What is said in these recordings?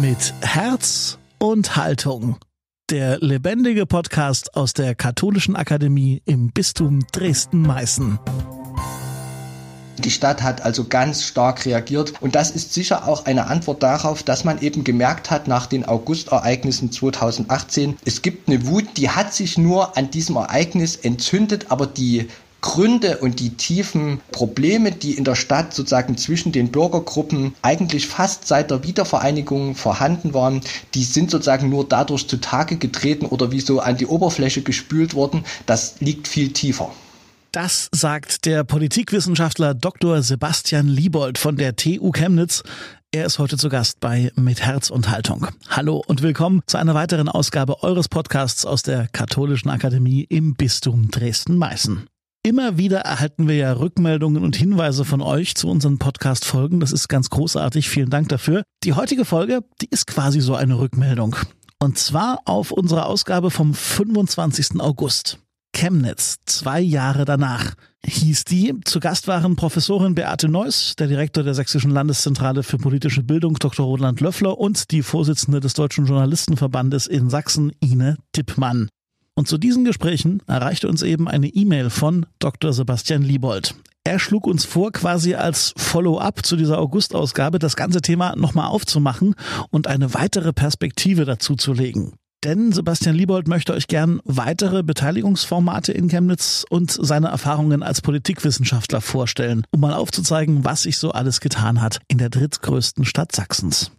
Mit Herz und Haltung. Der lebendige Podcast aus der Katholischen Akademie im Bistum Dresden-Meißen. Die Stadt hat also ganz stark reagiert und das ist sicher auch eine Antwort darauf, dass man eben gemerkt hat nach den Augustereignissen 2018, es gibt eine Wut, die hat sich nur an diesem Ereignis entzündet, aber die Gründe und die tiefen Probleme, die in der Stadt sozusagen zwischen den Bürgergruppen eigentlich fast seit der Wiedervereinigung vorhanden waren, die sind sozusagen nur dadurch zutage getreten oder wie so an die Oberfläche gespült worden. Das liegt viel tiefer. Das sagt der Politikwissenschaftler Dr. Sebastian Liebold von der TU Chemnitz. Er ist heute zu Gast bei Mit Herz und Haltung. Hallo und willkommen zu einer weiteren Ausgabe eures Podcasts aus der Katholischen Akademie im Bistum Dresden-Meißen. Immer wieder erhalten wir ja Rückmeldungen und Hinweise von euch zu unseren Podcast-Folgen. Das ist ganz großartig. Vielen Dank dafür. Die heutige Folge, die ist quasi so eine Rückmeldung. Und zwar auf unsere Ausgabe vom 25. August. Chemnitz, zwei Jahre danach, hieß die. Zu Gast waren Professorin Beate Neuss, der Direktor der Sächsischen Landeszentrale für politische Bildung, Dr. Roland Löffler und die Vorsitzende des Deutschen Journalistenverbandes in Sachsen, Ine Dippmann. Und zu diesen Gesprächen erreichte uns eben eine E-Mail von Dr. Sebastian Liebold. Er schlug uns vor, quasi als Follow-up zu dieser August-Ausgabe das ganze Thema nochmal aufzumachen und eine weitere Perspektive dazu zu legen. Denn Sebastian Liebold möchte euch gern weitere Beteiligungsformate in Chemnitz und seine Erfahrungen als Politikwissenschaftler vorstellen, um mal aufzuzeigen, was sich so alles getan hat in der drittgrößten Stadt Sachsens.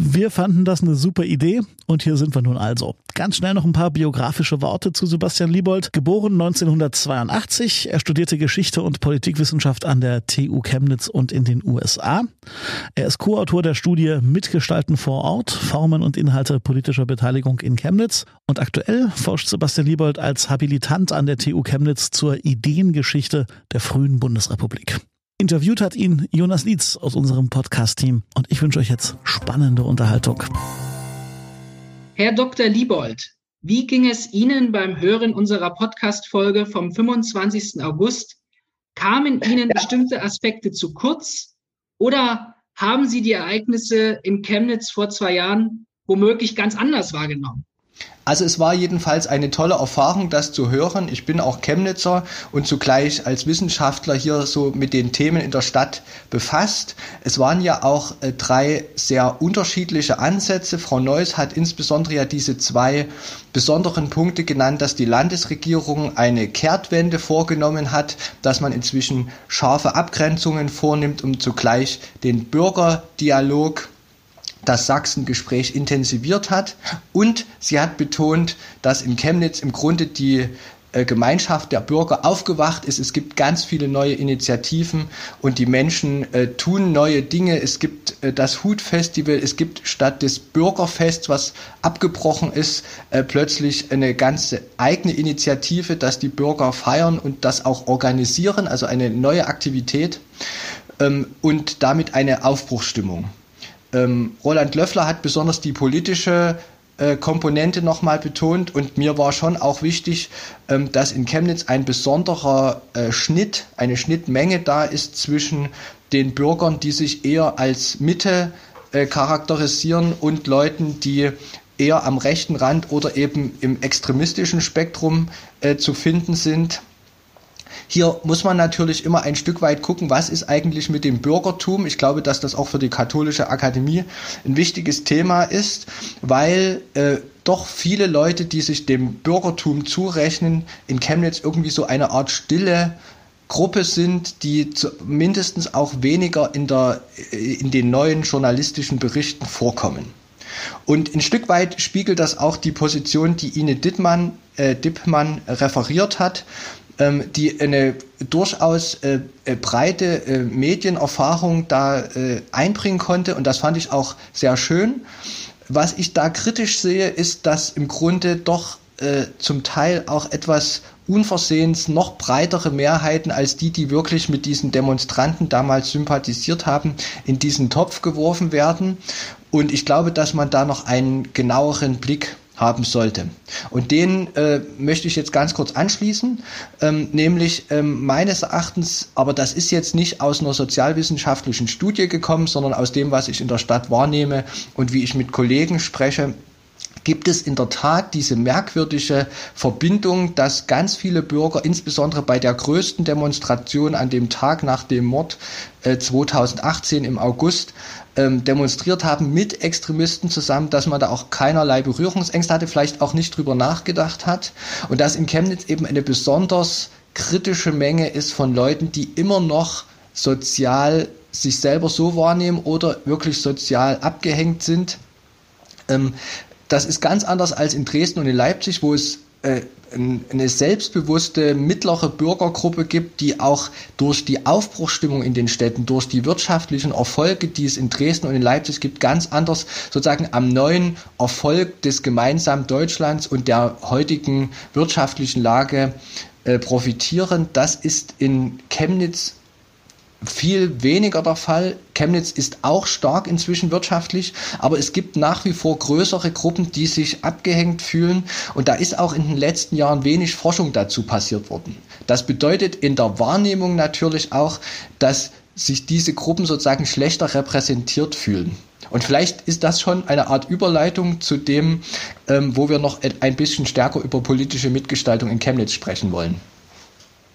Wir fanden das eine super Idee und hier sind wir nun also. Ganz schnell noch ein paar biografische Worte zu Sebastian Liebold. Geboren 1982, er studierte Geschichte und Politikwissenschaft an der TU Chemnitz und in den USA. Er ist Co-Autor der Studie Mitgestalten vor Ort, Formen und Inhalte politischer Beteiligung in Chemnitz und aktuell forscht Sebastian Liebold als Habilitant an der TU Chemnitz zur Ideengeschichte der frühen Bundesrepublik. Interviewt hat ihn Jonas Lietz aus unserem Podcast-Team und ich wünsche euch jetzt spannende Unterhaltung. Herr Dr. Liebold, wie ging es Ihnen beim Hören unserer Podcast-Folge vom 25. August? Kamen Ihnen bestimmte Aspekte zu kurz oder haben Sie die Ereignisse in Chemnitz vor zwei Jahren womöglich ganz anders wahrgenommen? Also es war jedenfalls eine tolle Erfahrung, das zu hören. Ich bin auch Chemnitzer und zugleich als Wissenschaftler hier so mit den Themen in der Stadt befasst. Es waren ja auch äh, drei sehr unterschiedliche Ansätze. Frau Neuss hat insbesondere ja diese zwei besonderen Punkte genannt, dass die Landesregierung eine Kehrtwende vorgenommen hat, dass man inzwischen scharfe Abgrenzungen vornimmt, um zugleich den Bürgerdialog das Sachsen-Gespräch intensiviert hat. Und sie hat betont, dass in Chemnitz im Grunde die äh, Gemeinschaft der Bürger aufgewacht ist. Es gibt ganz viele neue Initiativen und die Menschen äh, tun neue Dinge. Es gibt äh, das Hutfestival, es gibt statt des Bürgerfests, was abgebrochen ist, äh, plötzlich eine ganze eigene Initiative, dass die Bürger feiern und das auch organisieren, also eine neue Aktivität ähm, und damit eine Aufbruchsstimmung. Ähm, Roland Löffler hat besonders die politische äh, Komponente nochmal betont und mir war schon auch wichtig, ähm, dass in Chemnitz ein besonderer äh, Schnitt, eine Schnittmenge da ist zwischen den Bürgern, die sich eher als Mitte äh, charakterisieren und Leuten, die eher am rechten Rand oder eben im extremistischen Spektrum äh, zu finden sind. Hier muss man natürlich immer ein Stück weit gucken, was ist eigentlich mit dem Bürgertum. Ich glaube, dass das auch für die katholische Akademie ein wichtiges Thema ist, weil äh, doch viele Leute, die sich dem Bürgertum zurechnen, in Chemnitz irgendwie so eine Art stille Gruppe sind, die mindestens auch weniger in, der, äh, in den neuen journalistischen Berichten vorkommen. Und ein Stück weit spiegelt das auch die Position, die Ine Dittmann, äh, Dippmann referiert hat ähm, die eine durchaus äh, äh, breite äh, Medienerfahrung da äh, einbringen konnte und das fand ich auch sehr schön. Was ich da kritisch sehe, ist, dass im Grunde doch äh, zum Teil auch etwas unversehens noch breitere Mehrheiten als die, die wirklich mit diesen Demonstranten damals sympathisiert haben, in diesen Topf geworfen werden. Und ich glaube, dass man da noch einen genaueren Blick haben sollte. Und den äh, möchte ich jetzt ganz kurz anschließen, ähm, nämlich ähm, meines Erachtens, aber das ist jetzt nicht aus einer sozialwissenschaftlichen Studie gekommen, sondern aus dem, was ich in der Stadt wahrnehme und wie ich mit Kollegen spreche, gibt es in der Tat diese merkwürdige Verbindung, dass ganz viele Bürger, insbesondere bei der größten Demonstration an dem Tag nach dem Mord äh, 2018 im August, ähm, demonstriert haben mit Extremisten zusammen, dass man da auch keinerlei Berührungsängste hatte, vielleicht auch nicht drüber nachgedacht hat und dass in Chemnitz eben eine besonders kritische Menge ist von Leuten, die immer noch sozial sich selber so wahrnehmen oder wirklich sozial abgehängt sind. Das ist ganz anders als in Dresden und in Leipzig, wo es äh, eine selbstbewusste mittlere Bürgergruppe gibt, die auch durch die Aufbruchstimmung in den Städten, durch die wirtschaftlichen Erfolge, die es in Dresden und in Leipzig gibt, ganz anders sozusagen am neuen Erfolg des gemeinsamen Deutschlands und der heutigen wirtschaftlichen Lage äh, profitieren. Das ist in Chemnitz viel weniger der Fall. Chemnitz ist auch stark inzwischen wirtschaftlich, aber es gibt nach wie vor größere Gruppen, die sich abgehängt fühlen und da ist auch in den letzten Jahren wenig Forschung dazu passiert worden. Das bedeutet in der Wahrnehmung natürlich auch, dass sich diese Gruppen sozusagen schlechter repräsentiert fühlen. Und vielleicht ist das schon eine Art Überleitung zu dem, ähm, wo wir noch ein bisschen stärker über politische Mitgestaltung in Chemnitz sprechen wollen.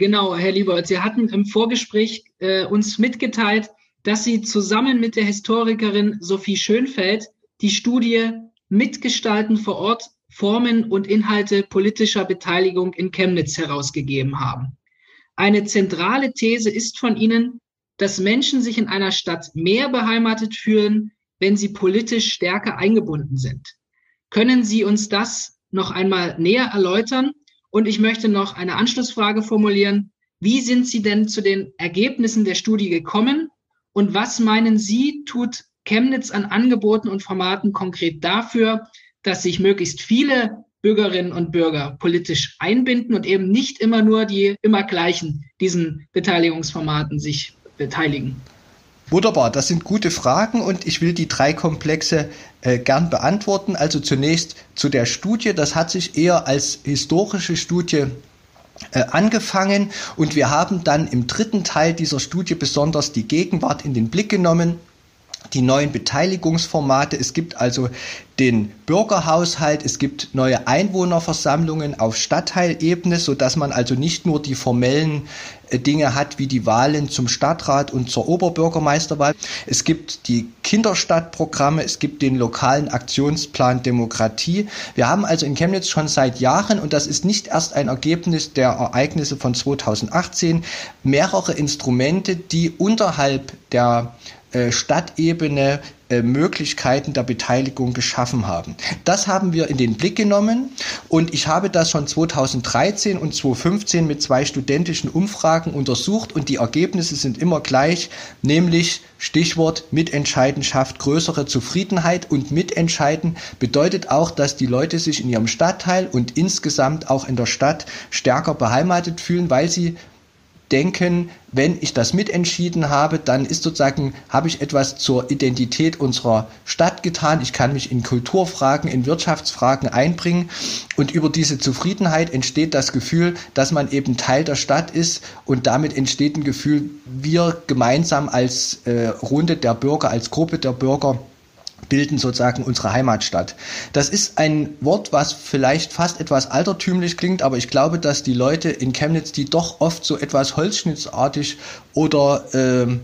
Genau, Herr Liebold, Sie hatten im Vorgespräch äh, uns mitgeteilt, dass Sie zusammen mit der Historikerin Sophie Schönfeld die Studie Mitgestalten vor Ort, Formen und Inhalte politischer Beteiligung in Chemnitz herausgegeben haben. Eine zentrale These ist von Ihnen, dass Menschen sich in einer Stadt mehr beheimatet fühlen, wenn sie politisch stärker eingebunden sind. Können Sie uns das noch einmal näher erläutern und ich möchte noch eine Anschlussfrage formulieren. Wie sind Sie denn zu den Ergebnissen der Studie gekommen? Und was meinen Sie, tut Chemnitz an Angeboten und Formaten konkret dafür, dass sich möglichst viele Bürgerinnen und Bürger politisch einbinden und eben nicht immer nur die immer gleichen diesen Beteiligungsformaten sich beteiligen? Wunderbar, das sind gute Fragen und ich will die drei Komplexe äh, gern beantworten. Also zunächst zu der Studie. Das hat sich eher als historische Studie äh, angefangen und wir haben dann im dritten Teil dieser Studie besonders die Gegenwart in den Blick genommen die neuen Beteiligungsformate. Es gibt also den Bürgerhaushalt, es gibt neue Einwohnerversammlungen auf Stadtteilebene, so dass man also nicht nur die formellen äh, Dinge hat wie die Wahlen zum Stadtrat und zur Oberbürgermeisterwahl. Es gibt die Kinderstadtprogramme, es gibt den lokalen Aktionsplan Demokratie. Wir haben also in Chemnitz schon seit Jahren, und das ist nicht erst ein Ergebnis der Ereignisse von 2018, mehrere Instrumente, die unterhalb der Stadtebene äh, Möglichkeiten der Beteiligung geschaffen haben. Das haben wir in den Blick genommen und ich habe das schon 2013 und 2015 mit zwei studentischen Umfragen untersucht und die Ergebnisse sind immer gleich, nämlich Stichwort Mitentscheiden schafft größere Zufriedenheit und Mitentscheiden bedeutet auch, dass die Leute sich in ihrem Stadtteil und insgesamt auch in der Stadt stärker beheimatet fühlen, weil sie denken, wenn ich das mitentschieden habe, dann ist sozusagen, habe ich etwas zur Identität unserer Stadt getan. Ich kann mich in Kulturfragen, in Wirtschaftsfragen einbringen. Und über diese Zufriedenheit entsteht das Gefühl, dass man eben Teil der Stadt ist. Und damit entsteht ein Gefühl, wir gemeinsam als äh, Runde der Bürger, als Gruppe der Bürger, bilden sozusagen unsere Heimatstadt. Das ist ein Wort, was vielleicht fast etwas altertümlich klingt, aber ich glaube, dass die Leute in Chemnitz, die doch oft so etwas holzschnittsartig oder ähm,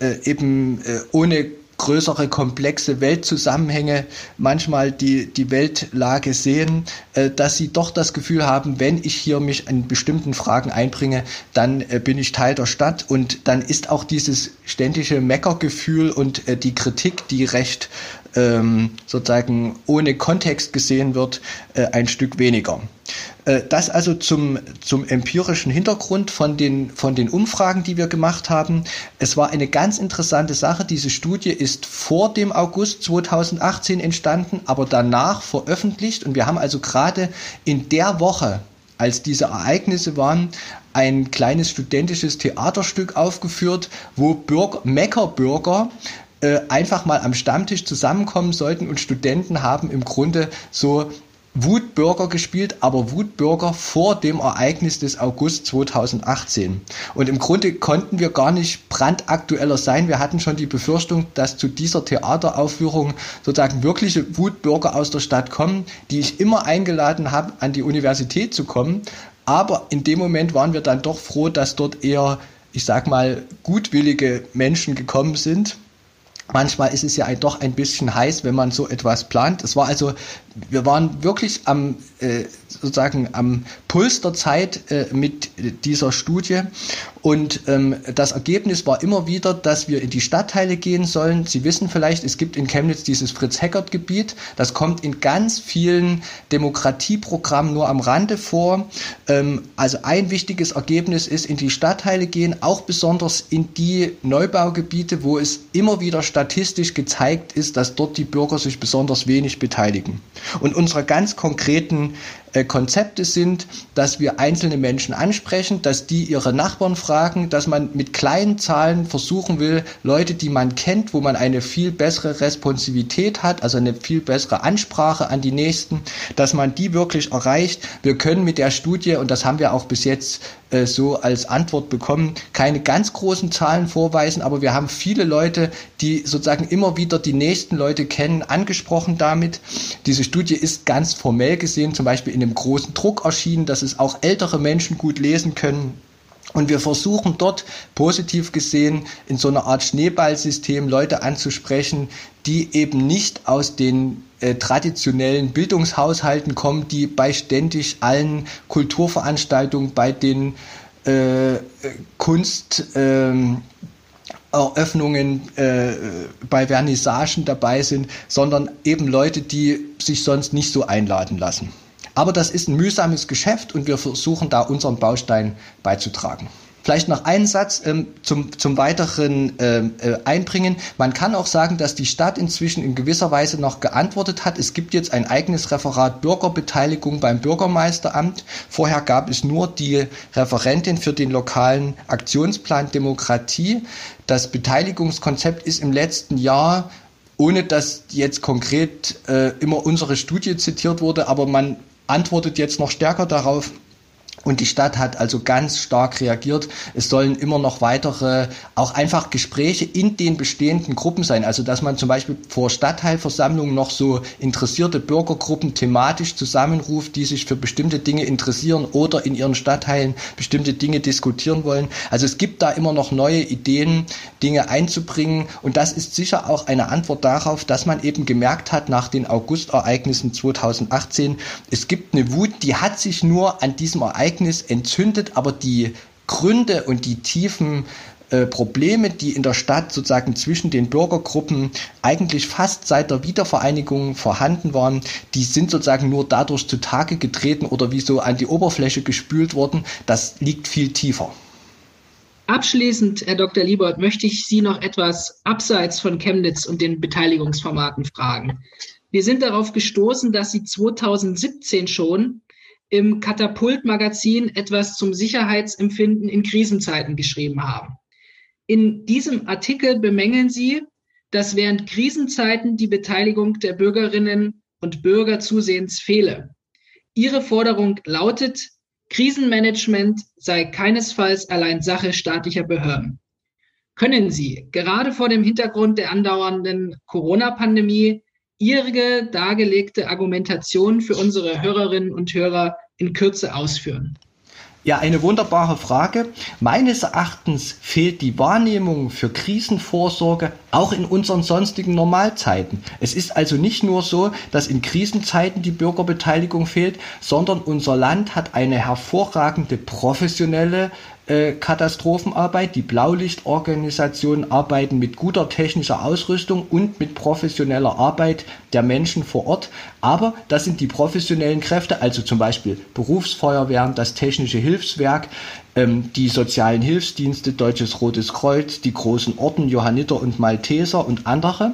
äh, eben äh, ohne größere, komplexe Weltzusammenhänge manchmal die, die Weltlage sehen, äh, dass sie doch das Gefühl haben, wenn ich hier mich in bestimmten Fragen einbringe, dann äh, bin ich Teil der Stadt und dann ist auch dieses ständige Meckergefühl und äh, die Kritik, die recht ähm, sozusagen ohne Kontext gesehen wird, äh, ein Stück weniger. Äh, das also zum, zum empirischen Hintergrund von den, von den Umfragen, die wir gemacht haben. Es war eine ganz interessante Sache. Diese Studie ist vor dem August 2018 entstanden, aber danach veröffentlicht. Und wir haben also gerade in der Woche, als diese Ereignisse waren, ein kleines studentisches Theaterstück aufgeführt, wo Bürger, Meckerbürger äh, einfach mal am Stammtisch zusammenkommen sollten und Studenten haben im Grunde so Wutbürger gespielt, aber Wutbürger vor dem Ereignis des August 2018. Und im Grunde konnten wir gar nicht brandaktueller sein. Wir hatten schon die Befürchtung, dass zu dieser Theateraufführung sozusagen wirkliche Wutbürger aus der Stadt kommen, die ich immer eingeladen habe, an die Universität zu kommen. Aber in dem Moment waren wir dann doch froh, dass dort eher, ich sag mal, gutwillige Menschen gekommen sind Manchmal ist es ja doch ein bisschen heiß, wenn man so etwas plant. Es war also, wir waren wirklich am, äh, sozusagen am Puls der Zeit äh, mit dieser Studie. Und ähm, das Ergebnis war immer wieder, dass wir in die Stadtteile gehen sollen. Sie wissen vielleicht, es gibt in Chemnitz dieses Fritz-Heckert-Gebiet. Das kommt in ganz vielen Demokratieprogrammen nur am Rande vor. Ähm, also ein wichtiges Ergebnis ist, in die Stadtteile gehen, auch besonders in die Neubaugebiete, wo es immer wieder statistisch gezeigt ist, dass dort die Bürger sich besonders wenig beteiligen. Und unsere ganz konkreten äh, Konzepte sind, dass wir einzelne Menschen ansprechen, dass die ihre Nachbarn fragen, dass man mit kleinen Zahlen versuchen will, Leute, die man kennt, wo man eine viel bessere Responsivität hat, also eine viel bessere Ansprache an die Nächsten, dass man die wirklich erreicht. Wir können mit der Studie, und das haben wir auch bis jetzt äh, so als Antwort bekommen, keine ganz großen Zahlen vorweisen, aber wir haben viele Leute, die sozusagen immer wieder die nächsten Leute kennen, angesprochen damit. Diese Studie ist ganz formell gesehen, zum Beispiel in einem großen Druck erschienen, dass es auch ältere Menschen gut lesen können. Und wir versuchen dort positiv gesehen in so einer Art Schneeballsystem Leute anzusprechen, die eben nicht aus den äh, traditionellen Bildungshaushalten kommen, die bei ständig allen Kulturveranstaltungen, bei den äh, Kunst, äh, äh, bei Vernissagen dabei sind, sondern eben Leute, die sich sonst nicht so einladen lassen. Aber das ist ein mühsames Geschäft und wir versuchen da unseren Baustein beizutragen. Vielleicht noch einen Satz ähm, zum, zum weiteren ähm, äh, Einbringen. Man kann auch sagen, dass die Stadt inzwischen in gewisser Weise noch geantwortet hat. Es gibt jetzt ein eigenes Referat Bürgerbeteiligung beim Bürgermeisteramt. Vorher gab es nur die Referentin für den lokalen Aktionsplan Demokratie. Das Beteiligungskonzept ist im letzten Jahr ohne dass jetzt konkret äh, immer unsere Studie zitiert wurde, aber man antwortet jetzt noch stärker darauf, und die Stadt hat also ganz stark reagiert. Es sollen immer noch weitere, auch einfach Gespräche in den bestehenden Gruppen sein. Also dass man zum Beispiel vor Stadtteilversammlungen noch so interessierte Bürgergruppen thematisch zusammenruft, die sich für bestimmte Dinge interessieren oder in ihren Stadtteilen bestimmte Dinge diskutieren wollen. Also es gibt da immer noch neue Ideen, Dinge einzubringen. Und das ist sicher auch eine Antwort darauf, dass man eben gemerkt hat nach den Augustereignissen 2018, es gibt eine Wut, die hat sich nur an diesem Ereignis Ereignis entzündet, aber die Gründe und die tiefen äh, Probleme, die in der Stadt sozusagen zwischen den Bürgergruppen eigentlich fast seit der Wiedervereinigung vorhanden waren, die sind sozusagen nur dadurch zutage getreten oder wie so an die Oberfläche gespült worden. Das liegt viel tiefer. Abschließend, Herr Dr. Liebold, möchte ich Sie noch etwas abseits von Chemnitz und den Beteiligungsformaten fragen. Wir sind darauf gestoßen, dass Sie 2017 schon im Katapult-Magazin etwas zum Sicherheitsempfinden in Krisenzeiten geschrieben haben. In diesem Artikel bemängeln Sie, dass während Krisenzeiten die Beteiligung der Bürgerinnen und Bürger zusehends fehle. Ihre Forderung lautet, Krisenmanagement sei keinesfalls allein Sache staatlicher Behörden. Können Sie gerade vor dem Hintergrund der andauernden Corona-Pandemie Ihre dargelegte Argumentation für unsere Hörerinnen und Hörer in Kürze ausführen? Ja, eine wunderbare Frage. Meines Erachtens fehlt die Wahrnehmung für Krisenvorsorge auch in unseren sonstigen Normalzeiten. Es ist also nicht nur so, dass in Krisenzeiten die Bürgerbeteiligung fehlt, sondern unser Land hat eine hervorragende professionelle Katastrophenarbeit. Die Blaulichtorganisationen arbeiten mit guter technischer Ausrüstung und mit professioneller Arbeit der Menschen vor Ort. Aber das sind die professionellen Kräfte, also zum Beispiel Berufsfeuerwehren, das Technische Hilfswerk, ähm, die sozialen Hilfsdienste, Deutsches Rotes Kreuz, die großen Orden, Johanniter und Malteser und andere.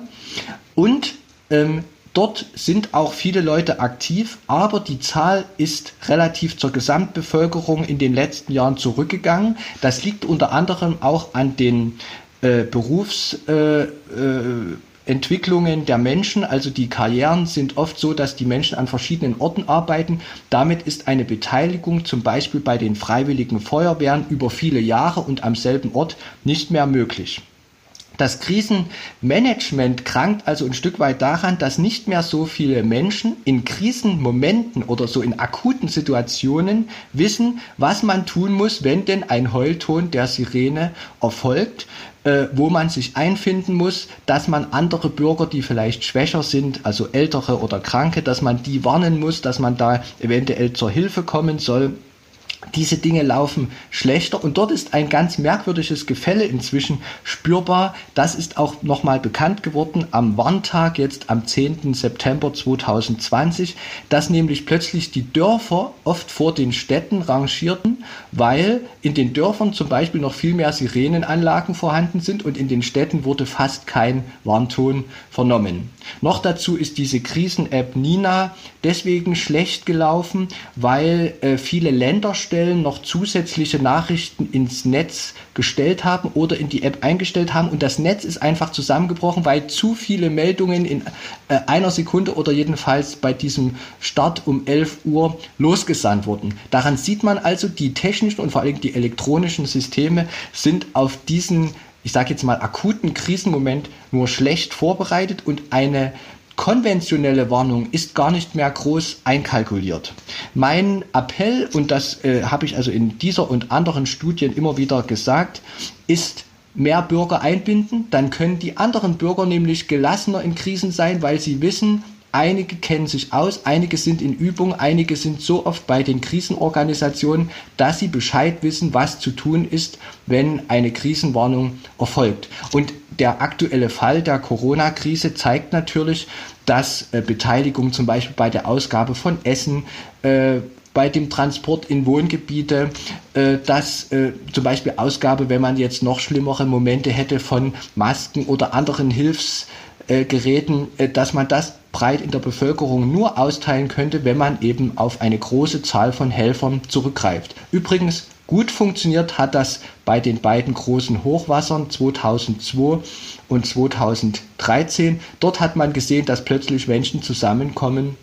Und ähm, Dort sind auch viele Leute aktiv, aber die Zahl ist relativ zur Gesamtbevölkerung in den letzten Jahren zurückgegangen. Das liegt unter anderem auch an den äh, Berufs, äh, äh, der Menschen, also die Karrieren sind oft so, dass die Menschen an verschiedenen Orten arbeiten. Damit ist eine Beteiligung zum Beispiel bei den freiwilligen Feuerwehren über viele Jahre und am selben Ort nicht mehr möglich. Das Krisenmanagement krankt also ein Stück weit daran, dass nicht mehr so viele Menschen in Krisenmomenten oder so in akuten Situationen wissen, was man tun muss, wenn denn ein Heulton der Sirene erfolgt, äh, wo man sich einfinden muss, dass man andere Bürger, die vielleicht schwächer sind, also ältere oder Kranke, dass man die warnen muss, dass man da eventuell zur Hilfe kommen soll diese Dinge laufen schlechter und dort ist ein ganz merkwürdiges Gefälle inzwischen spürbar. Das ist auch nochmal bekannt geworden am Warntag jetzt am 10. September 2020, dass nämlich plötzlich die Dörfer oft vor den Städten rangierten, weil in den Dörfern zum Beispiel noch viel mehr Sirenenanlagen vorhanden sind und in den Städten wurde fast kein Warnton vernommen. Noch dazu ist diese Krisen-App Nina deswegen schlecht gelaufen, weil äh, viele Länderstellen noch zusätzliche Nachrichten ins Netz gestellt haben oder in die App eingestellt haben und das Netz ist einfach zusammengebrochen, weil zu viele Meldungen in äh, einer Sekunde oder jedenfalls bei diesem Start um 11 Uhr losgesandt wurden. Daran sieht man also, die technischen und vor allem die elektronischen Systeme sind auf diesen ich sage jetzt mal, akuten Krisenmoment nur schlecht vorbereitet und eine konventionelle Warnung ist gar nicht mehr groß einkalkuliert. Mein Appell, und das äh, habe ich also in dieser und anderen Studien immer wieder gesagt, ist, mehr Bürger einbinden, dann können die anderen Bürger nämlich gelassener in Krisen sein, weil sie wissen, Einige kennen sich aus, einige sind in Übung, einige sind so oft bei den Krisenorganisationen, dass sie Bescheid wissen, was zu tun ist, wenn eine Krisenwarnung erfolgt. Und der aktuelle Fall der Corona-Krise zeigt natürlich, dass äh, Beteiligung zum Beispiel bei der Ausgabe von Essen, äh, bei dem Transport in Wohngebiete, äh, dass äh, zum Beispiel Ausgabe, wenn man jetzt noch schlimmere Momente hätte von Masken oder anderen Hilfsgeräten, äh, dass man das breit in der Bevölkerung nur austeilen könnte, wenn man eben auf eine große Zahl von Helfern zurückgreift. Übrigens, gut funktioniert hat das bei den beiden großen Hochwassern 2002 und 2013. Dort hat man gesehen, dass plötzlich Menschen zusammenkommen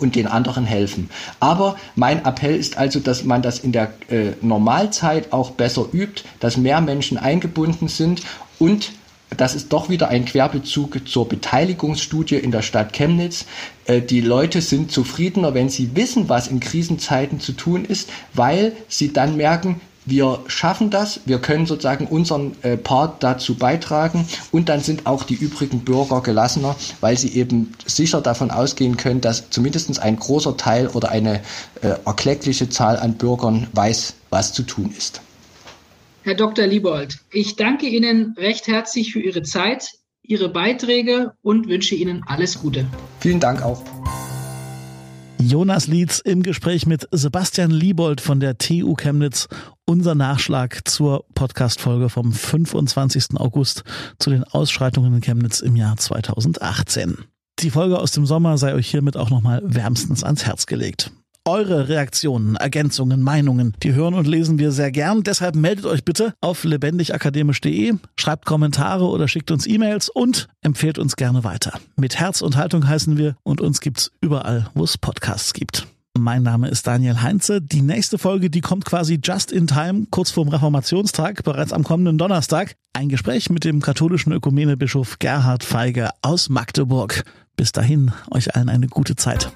und den anderen helfen. Aber mein Appell ist also, dass man das in der äh, Normalzeit auch besser übt, dass mehr Menschen eingebunden sind und das ist doch wieder ein Querbezug zur Beteiligungsstudie in der Stadt Chemnitz. Äh, die Leute sind zufriedener, wenn sie wissen, was in Krisenzeiten zu tun ist, weil sie dann merken, wir schaffen das, wir können sozusagen unseren äh, Part dazu beitragen und dann sind auch die übrigen Bürger gelassener, weil sie eben sicher davon ausgehen können, dass zumindest ein großer Teil oder eine äh, erkleckliche Zahl an Bürgern weiß, was zu tun ist. Herr Dr. Liebold, ich danke Ihnen recht herzlich für Ihre Zeit, Ihre Beiträge und wünsche Ihnen alles Gute. Vielen Dank auch. Jonas Lietz im Gespräch mit Sebastian Liebold von der TU Chemnitz. Unser Nachschlag zur Podcast-Folge vom 25. August zu den Ausschreitungen in Chemnitz im Jahr 2018. Die Folge aus dem Sommer sei euch hiermit auch nochmal wärmstens ans Herz gelegt. Eure Reaktionen, Ergänzungen, Meinungen, die hören und lesen wir sehr gern. Deshalb meldet euch bitte auf lebendigakademisch.de, schreibt Kommentare oder schickt uns E-Mails und empfehlt uns gerne weiter. Mit Herz und Haltung heißen wir und uns gibt's überall, wo es Podcasts gibt. Mein Name ist Daniel Heinze. Die nächste Folge, die kommt quasi just in time, kurz vorm Reformationstag, bereits am kommenden Donnerstag. Ein Gespräch mit dem katholischen Ökumenebischof Gerhard Feige aus Magdeburg. Bis dahin, euch allen eine gute Zeit.